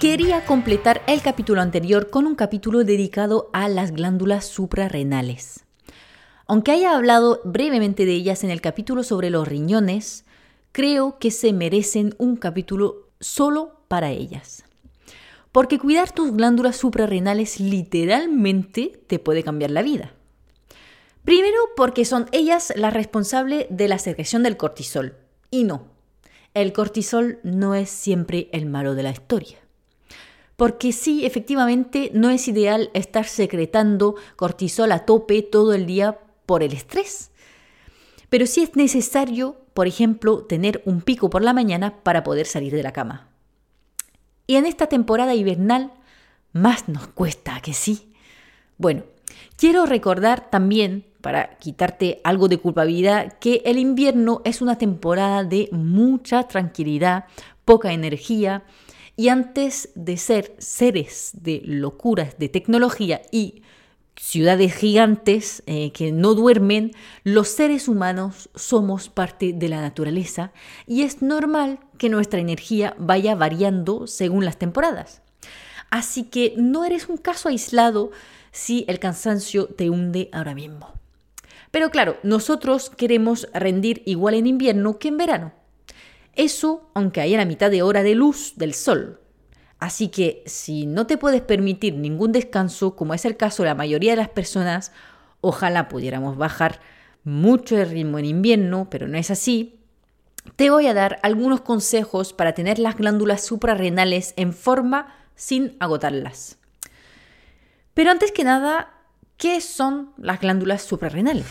Quería completar el capítulo anterior con un capítulo dedicado a las glándulas suprarrenales. Aunque haya hablado brevemente de ellas en el capítulo sobre los riñones, creo que se merecen un capítulo solo para ellas. Porque cuidar tus glándulas suprarrenales literalmente te puede cambiar la vida. Primero porque son ellas las responsables de la secreción del cortisol. Y no, el cortisol no es siempre el malo de la historia. Porque sí, efectivamente, no es ideal estar secretando cortisol a tope todo el día por el estrés. Pero sí es necesario, por ejemplo, tener un pico por la mañana para poder salir de la cama. Y en esta temporada invernal, más nos cuesta que sí. Bueno, quiero recordar también, para quitarte algo de culpabilidad, que el invierno es una temporada de mucha tranquilidad, poca energía, y antes de ser seres de locuras de tecnología y ciudades gigantes eh, que no duermen, los seres humanos somos parte de la naturaleza y es normal que nuestra energía vaya variando según las temporadas. Así que no eres un caso aislado si el cansancio te hunde ahora mismo. Pero claro, nosotros queremos rendir igual en invierno que en verano. Eso aunque haya la mitad de hora de luz del sol. Así que si no te puedes permitir ningún descanso, como es el caso de la mayoría de las personas, ojalá pudiéramos bajar mucho el ritmo en invierno, pero no es así. Te voy a dar algunos consejos para tener las glándulas suprarrenales en forma sin agotarlas. Pero antes que nada, ¿qué son las glándulas suprarrenales?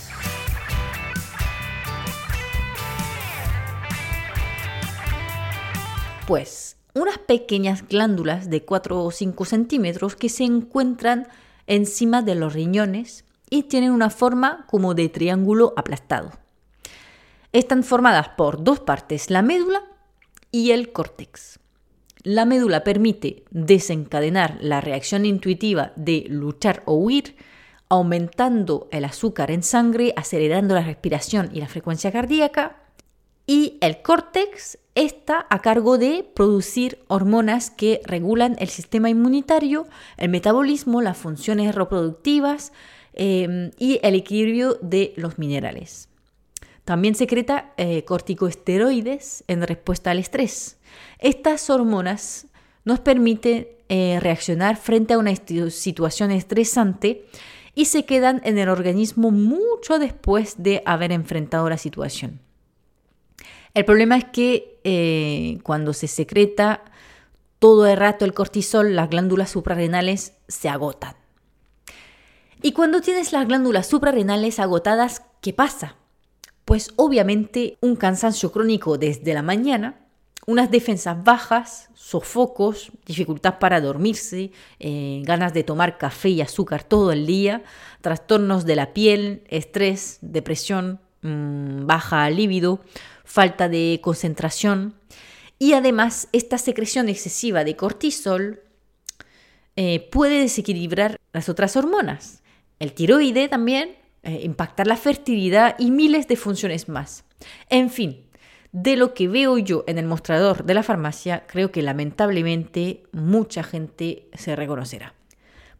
Pues unas pequeñas glándulas de 4 o 5 centímetros que se encuentran encima de los riñones y tienen una forma como de triángulo aplastado. Están formadas por dos partes, la médula y el córtex. La médula permite desencadenar la reacción intuitiva de luchar o huir, aumentando el azúcar en sangre, acelerando la respiración y la frecuencia cardíaca y el córtex está a cargo de producir hormonas que regulan el sistema inmunitario, el metabolismo, las funciones reproductivas em, y el equilibrio de los minerales. También secreta eh, corticosteroides en respuesta al estrés. Estas hormonas nos permiten eh, reaccionar frente a una situación estresante y se quedan en el organismo mucho después de haber enfrentado la situación. El problema es que eh, cuando se secreta todo el rato el cortisol, las glándulas suprarrenales se agotan. Y cuando tienes las glándulas suprarrenales agotadas, ¿qué pasa? Pues obviamente un cansancio crónico desde la mañana, unas defensas bajas, sofocos, dificultad para dormirse, eh, ganas de tomar café y azúcar todo el día, trastornos de la piel, estrés, depresión, mm, baja libido, falta de concentración y además esta secreción excesiva de cortisol eh, puede desequilibrar las otras hormonas. El tiroide también, eh, impactar la fertilidad y miles de funciones más. En fin, de lo que veo yo en el mostrador de la farmacia, creo que lamentablemente mucha gente se reconocerá.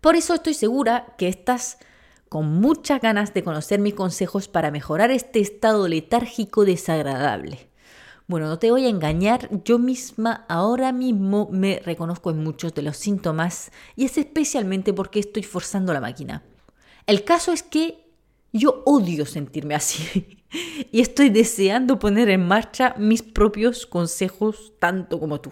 Por eso estoy segura que estás con muchas ganas de conocer mis consejos para mejorar este estado letárgico desagradable. Bueno, no te voy a engañar, yo misma ahora mismo me reconozco en muchos de los síntomas y es especialmente porque estoy forzando la máquina. El caso es que yo odio sentirme así y estoy deseando poner en marcha mis propios consejos tanto como tú.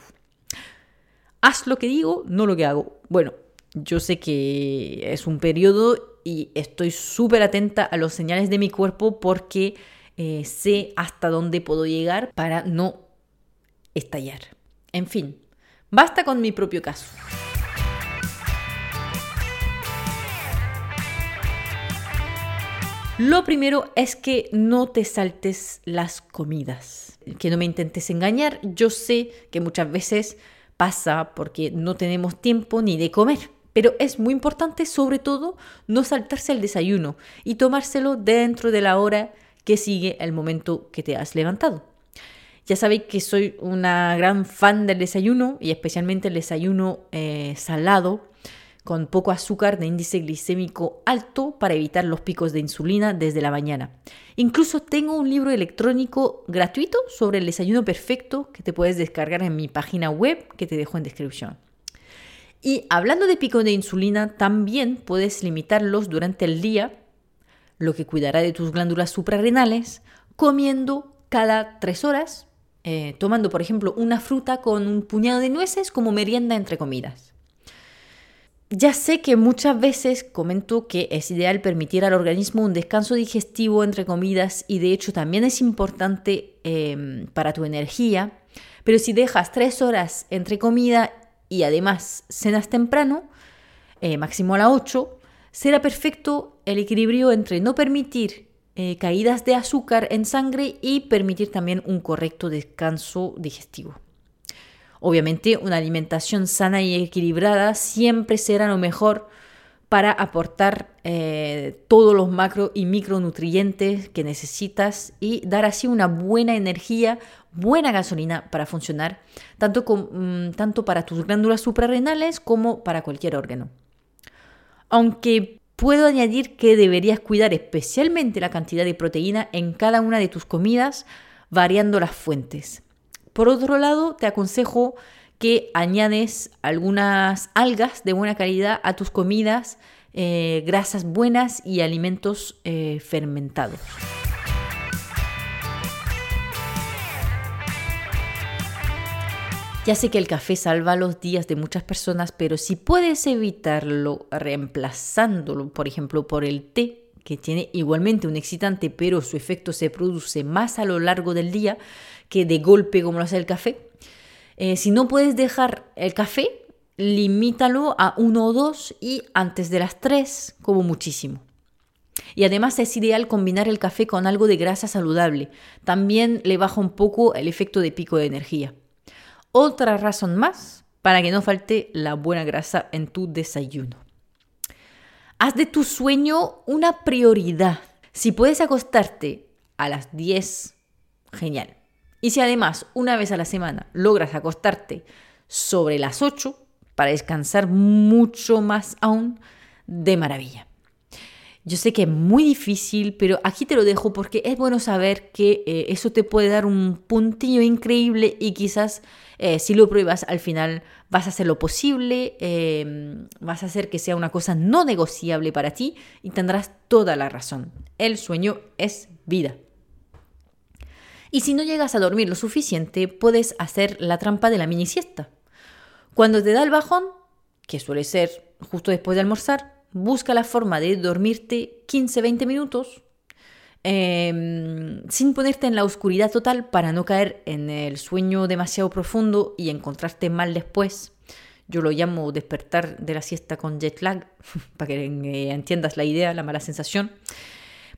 Haz lo que digo, no lo que hago. Bueno, yo sé que es un periodo y estoy súper atenta a los señales de mi cuerpo porque eh, sé hasta dónde puedo llegar para no estallar. En fin, basta con mi propio caso. Lo primero es que no te saltes las comidas, que no me intentes engañar. Yo sé que muchas veces pasa porque no tenemos tiempo ni de comer, pero es muy importante sobre todo no saltarse el desayuno y tomárselo dentro de la hora que sigue el momento que te has levantado. Ya sabéis que soy una gran fan del desayuno y especialmente el desayuno eh, salado con poco azúcar de índice glicémico alto para evitar los picos de insulina desde la mañana. Incluso tengo un libro electrónico gratuito sobre el desayuno perfecto que te puedes descargar en mi página web que te dejo en descripción. Y hablando de picos de insulina, también puedes limitarlos durante el día, lo que cuidará de tus glándulas suprarrenales, comiendo cada tres horas eh, tomando, por ejemplo, una fruta con un puñado de nueces como merienda entre comidas. Ya sé que muchas veces comento que es ideal permitir al organismo un descanso digestivo entre comidas y de hecho también es importante em, para tu energía, pero si dejas tres horas entre comida y además cenas temprano, eh, máximo a las 8, será perfecto el equilibrio entre no permitir eh, caídas de azúcar en sangre y permitir también un correcto descanso digestivo. Obviamente una alimentación sana y equilibrada siempre será lo mejor para aportar eh, todos los macro y micronutrientes que necesitas y dar así una buena energía, buena gasolina para funcionar, tanto, mm, tanto para tus glándulas suprarrenales como para cualquier órgano. Aunque Puedo añadir que deberías cuidar especialmente la cantidad de proteína en cada una de tus comidas, variando las fuentes. Por otro lado, te aconsejo que añades algunas algas de buena calidad a tus comidas, eh, grasas buenas y alimentos eh, fermentados. Ya sé que el café salva los días de muchas personas, pero si puedes evitarlo reemplazándolo, por ejemplo, por el té, que tiene igualmente un excitante, pero su efecto se produce más a lo largo del día que de golpe como lo hace el café. Eh, si no puedes dejar el café, limítalo a uno o dos y antes de las tres, como muchísimo. Y además es ideal combinar el café con algo de grasa saludable. También le baja un poco el efecto de pico de energía. Otra razón más para que no falte la buena grasa en tu desayuno. Haz de tu sueño una prioridad. Si puedes acostarte a las 10, genial. Y si además una vez a la semana logras acostarte sobre las 8 para descansar mucho más aún, de maravilla. Yo sé que es muy difícil, pero aquí te lo dejo porque es bueno saber que eh, eso te puede dar un puntillo increíble y quizás eh, si lo pruebas al final vas a hacer lo posible, em, vas a hacer que sea una cosa no negociable para ti y tendrás toda la razón. El sueño es vida. Y si no llegas a dormir lo suficiente, puedes hacer la trampa de la mini siesta. Cuando te da el bajón, que suele ser justo después de almorzar, busca la forma de dormirte 15-20 minutos em, sin ponerte en la oscuridad total para no caer en el sueño demasiado profundo y encontrarte mal después. Yo lo llamo despertar de la siesta con jet lag, para que eh, entiendas la idea, la mala sensación.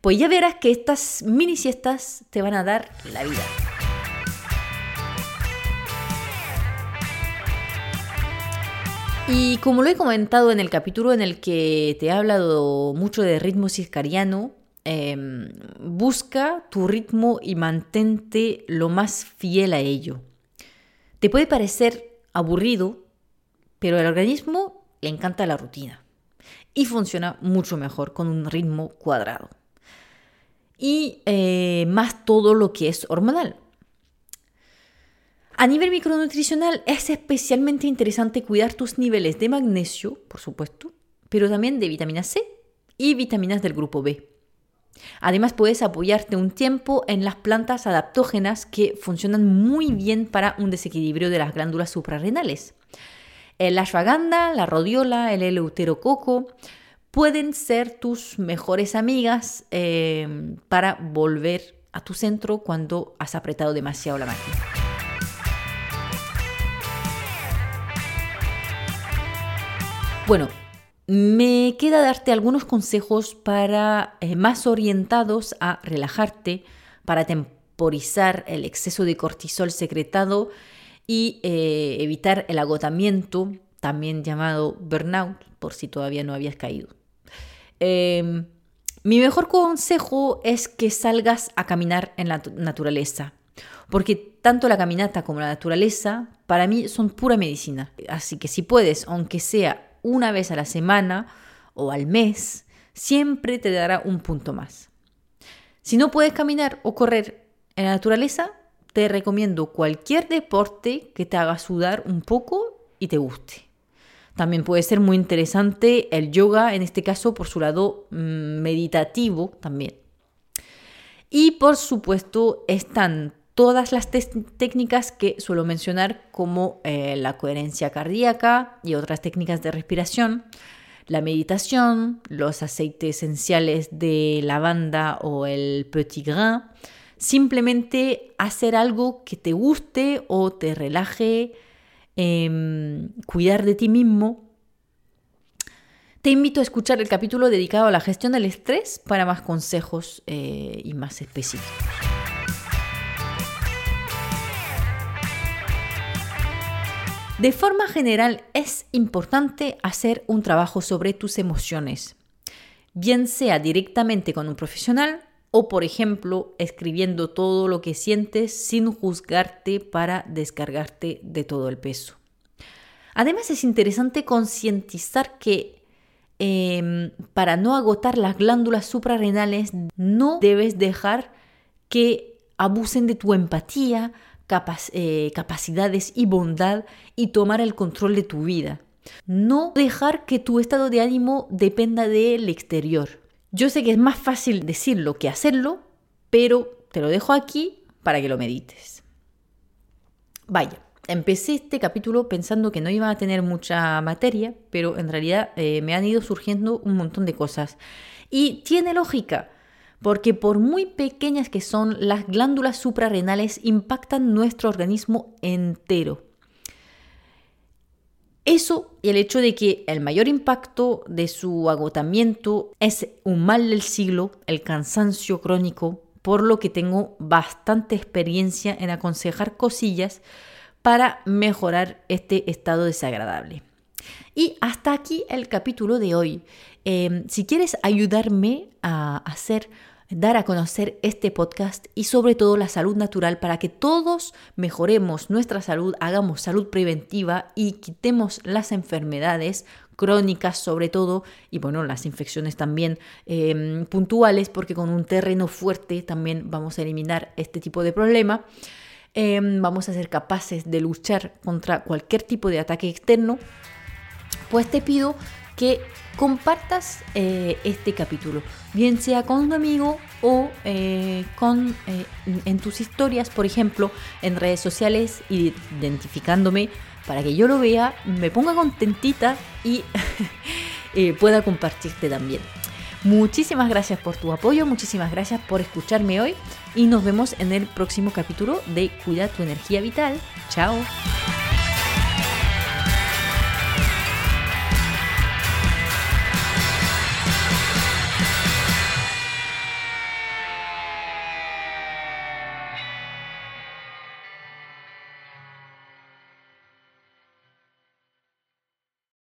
Pues ya verás que estas mini siestas te van a dar la vida. Y como lo he comentado en el capítulo en el que te he hablado mucho de ritmo circadiano, em, busca tu ritmo y mantente lo más fiel a ello. Te puede parecer aburrido, pero al organismo le encanta la rutina y funciona mucho mejor con un ritmo cuadrado. Y eh, más todo lo que es hormonal. A nivel micronutricional es especialmente interesante cuidar tus niveles de magnesio, por supuesto, pero también de vitamina C y vitaminas del grupo B. Además puedes apoyarte un tiempo en las plantas adaptógenas que funcionan muy bien para un desequilibrio de las glándulas suprarrenales. El ashwagandha, la rodiola, el eleuterococo pueden ser tus mejores amigas eh, para volver a tu centro cuando has apretado demasiado la máquina. Bueno, me queda darte algunos consejos para eh, más orientados a relajarte, para temporizar el exceso de cortisol secretado y eh, evitar el agotamiento, también llamado burnout, por si todavía no habías caído. Em, mi mejor consejo es que salgas a caminar en la naturaleza, porque tanto la caminata como la naturaleza para mí son pura medicina. Así que si puedes, aunque sea una vez a la semana o al mes, siempre te dará un punto más. Si no puedes caminar o correr en la naturaleza, te recomiendo cualquier deporte que te haga sudar un poco y te guste. También puede ser muy interesante el yoga, en este caso por su lado mm, meditativo también. Y por supuesto están todas las técnicas que suelo mencionar como eh, la coherencia cardíaca y otras técnicas de respiración, la meditación, los aceites esenciales de lavanda o el petit grain, Simplemente hacer algo que te guste o te relaje, em, cuidar de ti mismo. Te invito a escuchar el capítulo dedicado a la gestión del estrés para más consejos eh, y más específicos. De forma general es importante hacer un trabajo sobre tus emociones, bien sea directamente con un profesional o por ejemplo escribiendo todo lo que sientes sin juzgarte para descargarte de todo el peso. Además es interesante concientizar que em, para no agotar las glándulas suprarrenales no debes dejar que abusen de tu empatía, eh, capacidades y bondad y tomar el control de tu vida. No dejar que tu estado de ánimo dependa del exterior. Yo sé que es más fácil decirlo que hacerlo, pero te lo dejo aquí para que lo medites. Vaya, empecé este capítulo pensando que no iba a tener mucha materia, pero en realidad eh, me han ido surgiendo un montón de cosas. Y tiene lógica, porque por muy pequeñas que son, las glándulas suprarrenales impactan nuestro organismo entero. Eso y el hecho de que el mayor impacto de su agotamiento es un mal del siglo, el cansancio crónico, por lo que tengo bastante experiencia en aconsejar cosillas para mejorar este estado desagradable. Y hasta aquí el capítulo de hoy. Em, si quieres ayudarme a hacer dar a conocer este podcast y sobre todo la salud natural para que todos mejoremos nuestra salud, hagamos salud preventiva y quitemos las enfermedades crónicas sobre todo y bueno las infecciones también em, puntuales porque con un terreno fuerte también vamos a eliminar este tipo de problema. Em, vamos a ser capaces de luchar contra cualquier tipo de ataque externo, pues te pido que compartas eh, este capítulo, bien sea con un amigo o eh, con, eh, en tus historias, por ejemplo, en redes sociales, identificándome para que yo lo vea, me ponga contentita y pueda compartirte también. Muchísimas gracias por tu apoyo, muchísimas gracias por escucharme hoy y nos vemos en el próximo capítulo de Cuida tu energía vital. Chao.